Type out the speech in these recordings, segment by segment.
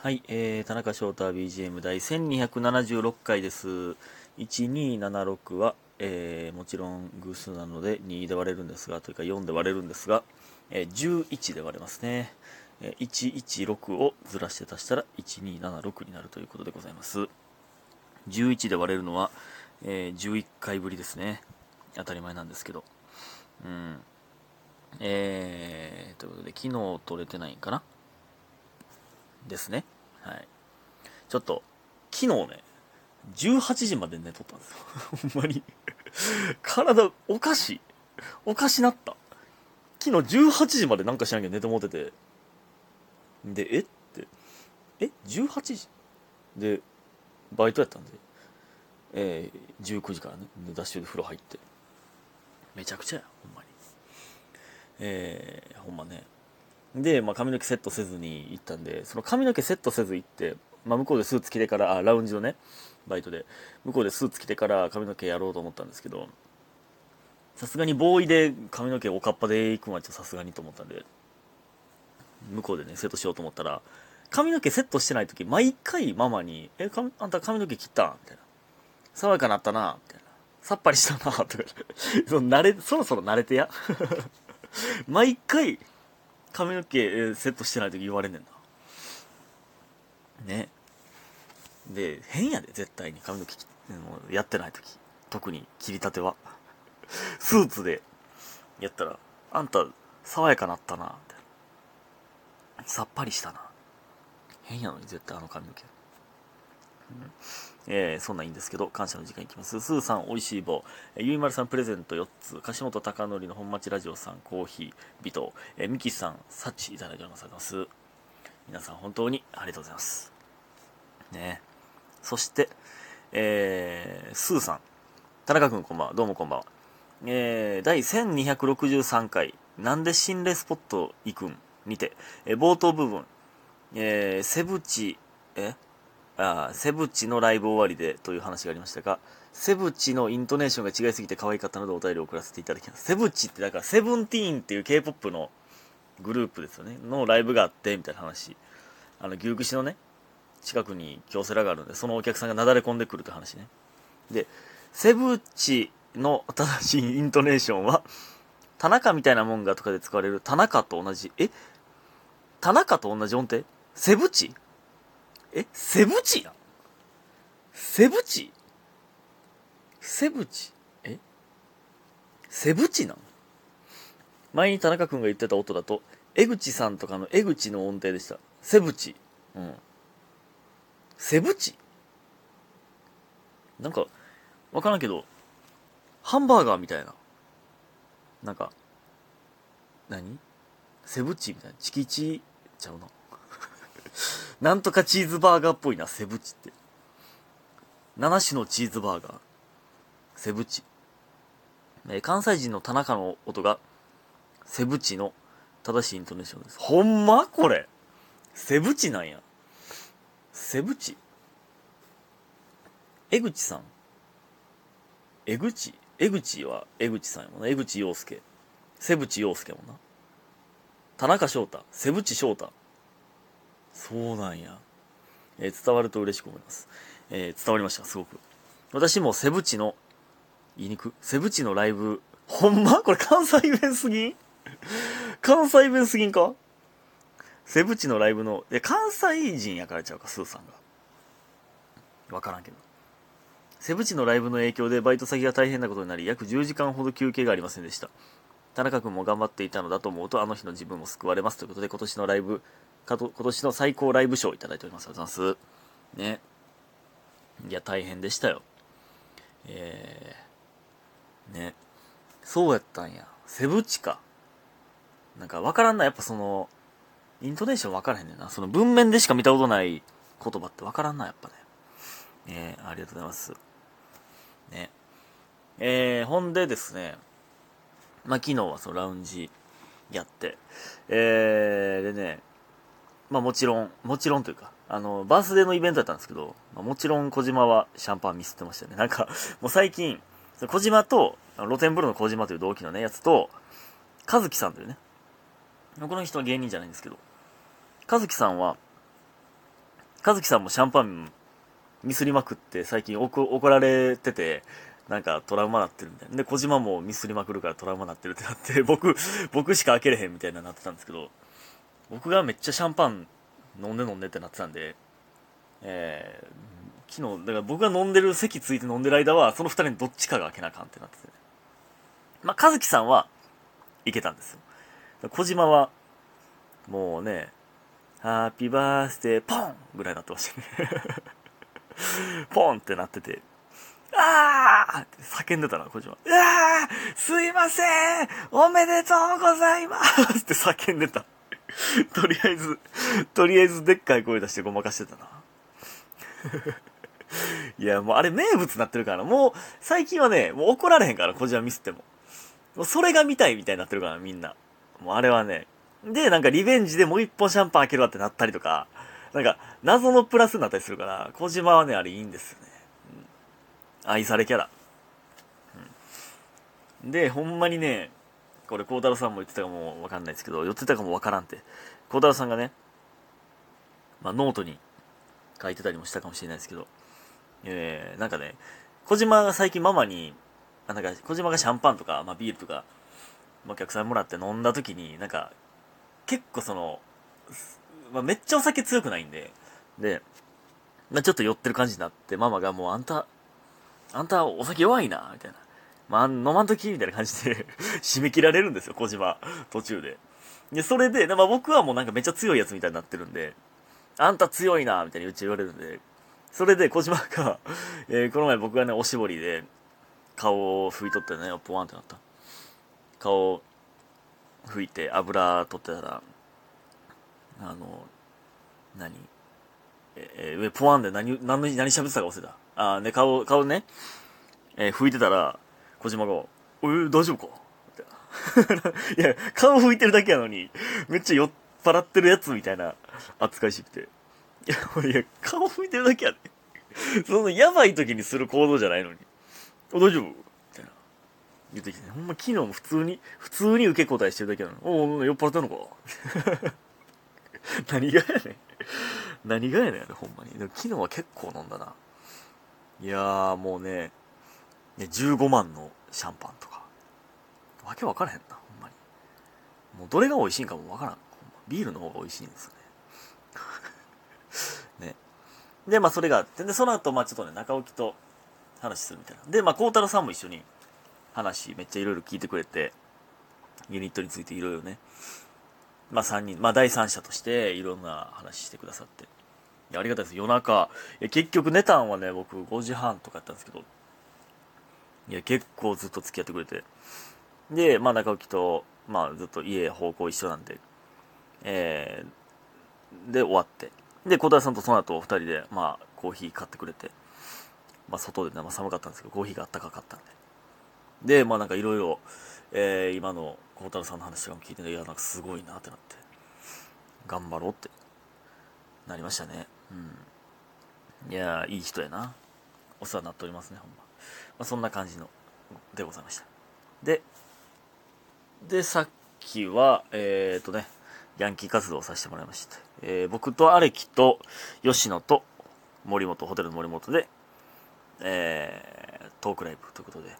はい、えー、田中翔太 BGM 第1276回です。1276は、えー、もちろん偶数なので2で割れるんですが、というか4で割れるんですが、えー、11で割れますね。えー、116をずらして足したら1276になるということでございます。11で割れるのは、えー、11回ぶりですね。当たり前なんですけど。うん。えー、ということで、昨日取れてないんかなですね。はい。ちょっと、昨日ね、18時まで寝とったんですよ。ほんまに。体、おかしい。おかしなった。昨日18時までなんかしなきゃ寝てもってて。で、え？って。え ?18 時？で、バイトやったんで。えー、19時からね、でダッシュで風呂入って。めちゃくちゃや、ほんまに。えー、ほんまね。で、まあ、髪の毛セットせずに行ったんで、その髪の毛セットせず行って、まあ、向こうでスーツ着てから、あ、ラウンジのね、バイトで、向こうでスーツ着てから髪の毛やろうと思ったんですけど、さすがにボーイで髪の毛おかっぱで行くのはちょっとさすがにと思ったんで、向こうでね、セットしようと思ったら、髪の毛セットしてない時、毎回ママに、え、かあんた髪の毛切ったみたいな。爽やかなったな？みたいな。さっぱりしたな？とか。その慣れ、そろそろ慣れてや。毎回、髪の毛セットしてない時言われんねんな。ね。で、変やで、絶対に髪の毛やってない時。特に切りたては。スーツでやったら、あんた、爽やかなったな、みたいな。さっぱりしたな。変やのに、絶対あの髪の毛。うんえー、そんなんいいんですけど、感謝の時間いきます。スーさん、おいしい棒。えー、ゆいまるさん、プレゼント4つ。樫本貴則の本町ラジオさん、コーヒー、微糖。えー、ミキさん、サッチいただいております。皆さん、本当にありがとうございます。ねそして、えー、スーさん。田中君、こんばんは。どうもこんばんは。えー、第1263回、なんで心霊スポット行くん？にて、えー、冒頭部分、えー、セブチ、え？あセブチのライブ終わりでという話がありましたが、セブチのイントネーションが違いすぎて可愛かったのでお便りを送らせていただきます。セブチってだからセブンティーンっていう K-POP のグループですよね。のライブがあって、みたいな話。あの、牛串のね、近くに京セラがあるんで、そのお客さんがなだれ込んでくるって話ね。で、セブチの正しいイントネーションは、田中みたいなもんがとかで使われる田中と同じ、え？田中と同じ音程？セブチ？えセブチやんセブチ？セブチ？え？セブチなん？前に田中君が言ってた音だと、江口さんとかの江口の音程でした。セブチ。うん。セブチ？なんか、わからんけど、ハンバーガーみたいな。なんか、何？セブチみたいな。チキチちゃうな。なんとかチーズバーガーっぽいな、セブチって。7種のチーズバーガー。セブチ。えー関西人の田中の音が、セブチの正しいイントネーションです。ほんまこれ。セブチなんや。セブチ江口さん江口？江口は江口さんやもんな。江口洋介。セブチ洋介もな。田中翔太。セブチ翔太。そうなんや。えー伝わると嬉しく思います。えー伝わりました、すごく。私もセブチの、言いにくセブチのライブ、ほんま？これ関西弁すぎん？関西弁すぎんか？セブチのライブの、え、関西人やからちゃうか、スーさんが。わからんけど。セブチのライブの影響でバイト先が大変なことになり、約10時間ほど休憩がありませんでした。田中君も頑張っていたのだと思うと、あの日の自分も救われますということで、今年のライブ、かと今年の最高ライブ賞をいただいております。ありがとうございます。ね。いや、大変でしたよ。えー、ね。そうやったんや。セブチか。なんかわからんな。やっぱその、イントネーションわからへんねんな。その文面でしか見たことない言葉ってわからんな、やっぱね。えー、ありがとうございます。ね。えー、ほんでですね、まあ、昨日はそのラウンジやって、えー、でね、まあもちろん、もちろんというか、あの、バースデーのイベントだったんですけど、まあ、もちろん小島はシャンパンミスってましたね。なんか、もう最近、小島と、露天風呂の小島という同期のね、やつと、和樹さんというね、この人は芸人じゃないんですけど、和樹さんは、和樹さんもシャンパンミスりまくって最近怒られてて、なんかトラウマなってるみたいな。で、小島もミスりまくるからトラウマなってるってなって、僕、僕しか開けれへんみたいななってたんですけど、僕がめっちゃシャンパン飲んで飲んでってなってたんで、えー、昨日、だから僕が飲んでる、席ついて飲んでる間は、その二人にどっちかが開けなあかんってなってて。ねまあ、和樹さんはいけたんですよ。小島は、もうね、ハッピーバースデーポンぐらいになってましたね ポンってなってて、あーって叫んでたな、小島。うわーすいませんおめでとうございますって叫んでた。とりあえず、とりあえずでっかい声出してごまかしてたな。いや、もうあれ名物になってるからもう最近はね、もう怒られへんから、小島ミスっても。もうそれが見たいみたいになってるから、みんな。もうあれはね。で、なんかリベンジでもう一本シャンパン開けるわってなったりとか、なんか謎のプラスになったりするから、小島はね、あれいいんですよね。愛されキャラ。うん、で、ほんまにね、これ、孝太郎さんも言ってたかもわかんないですけど、寄ってたかもわからんって。孝太郎さんがね、まあ、ノートに書いてたりもしたかもしれないですけど、えー、なんかね、小島が最近ママに、あなんか、小島がシャンパンとか、まあ、ビールとか、お客さんもらって飲んだ時に、なんか、結構その、まあ、めっちゃお酒強くないんで、で、まあ、ちょっと酔ってる感じになって、ママがもうあんた、あんたお酒弱いな、みたいな。まあ、飲まんときみたいな感じで 締め切られるんですよ、小島。途中で。で、それで、まあ、僕はもうなんかめっちゃ強いやつみたいになってるんで、あんた強いな、みたいにうち言われるんで、それで小島が えー、この前僕がね、おしぼりで顔を拭いとってね、ポワンってなった。顔拭いて油取ってたら、あの、何？えー、上ポワンで何、何、何喋ってたか忘れた。あ、ね、顔、顔ね、えー、拭いてたら、小島が、えー、大丈夫か？いや、顔拭いてるだけやのに、めっちゃ酔っ払ってるやつみたいな扱いしてきて。いや、いや、顔拭いてるだけやで。その、やばい時にする行動じゃないのに。お大丈夫？みたいな。言ってきて、ほんま昨日も普通に、普通に受け答えしてるだけなの。おお、酔っ払ってんのか？何がやねん。何がやねん、ほんまに。でも昨日は結構飲んだな。いやー、もうね、ね、15万のシャンパンとか。わけわからへんな、ほんまに。もうどれが美味しいんかもわからん。ビールの方が美味しいんですよね。ね。で、まあそれがあって、で、その後、まあちょっとね、中置きと話するみたいな。で、まあ孝太郎さんも一緒に話、めっちゃいろいろ聞いてくれて、ユニットについていろいろね、まあ3人、まあ第三者としていろんな話してくださって。いや、ありがたいです。夜中、結局寝たんはね、僕5時半とかやったんですけど、いや、結構ずっと付き合ってくれて。で、まあ中置と、まあずっと家方向一緒なんで、えー、で終わって。で、小田さんとその後二人で、まあコーヒー買ってくれて、まあ外でね、まあ寒かったんですけど、コーヒーがあったかかったんで。で、まあなんかいろいろ、えー、今の孝太郎さんの話とかも聞いていや、なんかすごいなってなって、頑張ろうってなりましたね。いやいい人やな。お世話になっておりますね、ほんま。まあ、そんな感じの、でございました。で、で、さっきは、えっ、ー、とね、ヤンキー活動をさせてもらいました。えー、僕とアレキと吉野と森本、ホテルの森本で、えー、トークライブということで、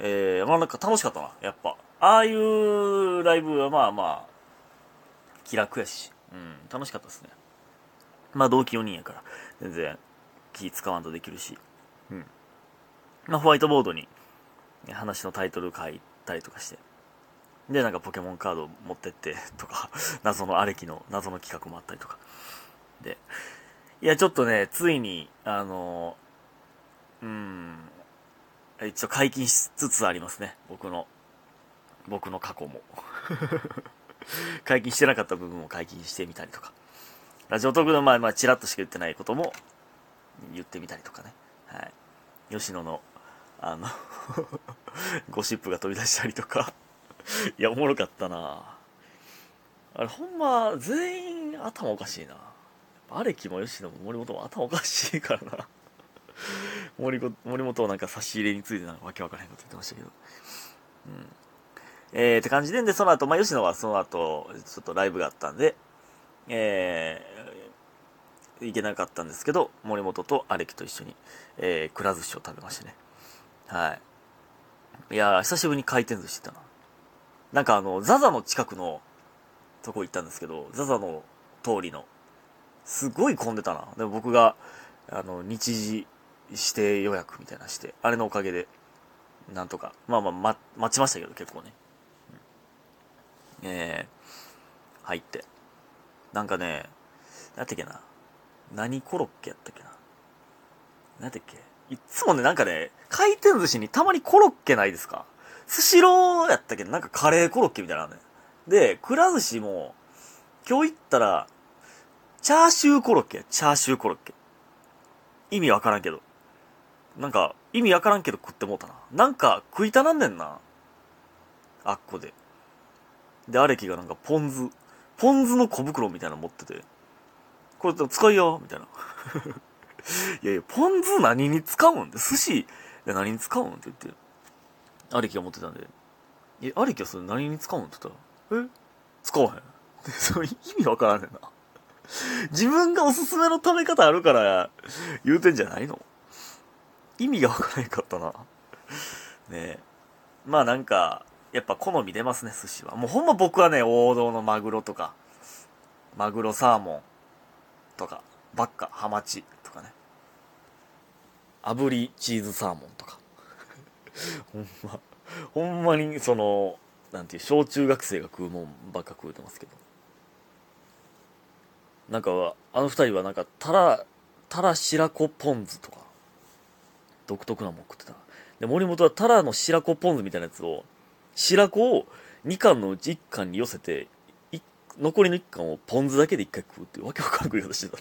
えー、まあなんか楽しかったな、やっぱ。ああいうライブはまあまあ、気楽やし、うん、楽しかったですね。まあ同期4人やから、全然気使わんとできるし、うん。まあホワイトボードに話のタイトル書いたりとかして、で、なんかポケモンカード持ってってとか、謎のアレキの謎の企画もあったりとか。で、いや、ちょっとね、ついに、あの、うん、一応解禁しつつありますね、僕の、僕の過去も。解禁してなかった部分を解禁してみたりとか。ラジオトークの前、まあ、チラッとしか言ってないことも言ってみたりとかね。はい。吉野の、あの ゴシップが飛び出したりとかいや、おもろかったなあれ、ほんま、全員頭おかしいな。アレキも吉野も森本も頭おかしいからな森森本をなんか差し入れについてなんかわけわからへんこと言ってましたけど。うん。えー、って感じで、で、その後、まあ、吉野はその後、ちょっとライブがあったんで、えー、行けなかったんですけど、森本とアレキと一緒に、えー、くら寿司を食べましてね。はい。いやー、久しぶりに回転寿司行ったな。なんかあの、ザザの近くのとこ行ったんですけど、ザザの通りの、すごい混んでたな。でも僕が、あの、日時指定予約みたいなして、あれのおかげで、なんとか、まあまあ、ま、待ちましたけど、結構ね。うん、えー、入って。なんかね、なんてっけな。何コロッケやったっけな？なんてっけ？いつもね、なんかね、回転寿司にたまにコロッケないですか？スシローやったけど、なんかカレーコロッケみたいなのね。で、くら寿司も、今日行ったら、チャーシューコロッケチャーシューコロッケ。意味わからんけど。なんか、意味わからんけど食ってもうたな。なんか、食いたなんねんな。あっこで。で、アレキがなんかポン酢、ポン酢の小袋みたいなの持ってて、これ使いよみたいな。いやいや、ポン酢何に使うんって寿司、何に使うんって言って、アレキが持ってたんで、え、アレキはそれ何に使うんって言ったら、え使わへん。意味わからんねんな。自分がおすすめの食べ方あるから言うてんじゃないの意味がわからへんかったな。ねえ。まあなんか、やっぱ好み出ますね、寿司は。もうほんま僕はね、王道のマグロとか、マグロサーモンとか、バッカ、ハマチとかね。炙りチーズサーモンとか。ほんま、ほんまにその、なんていう、小中学生が食うもんばっか食うてますけど。なんか、あの二人はなんか、たら、たら白子ポン酢とか、独特なもん食ってた。で、森本はたらの白子ポン酢みたいなやつを、白子を2貫のうち1貫に寄せて、残りの1貫をポン酢だけで1回食うっていうわけわからん食い方して。た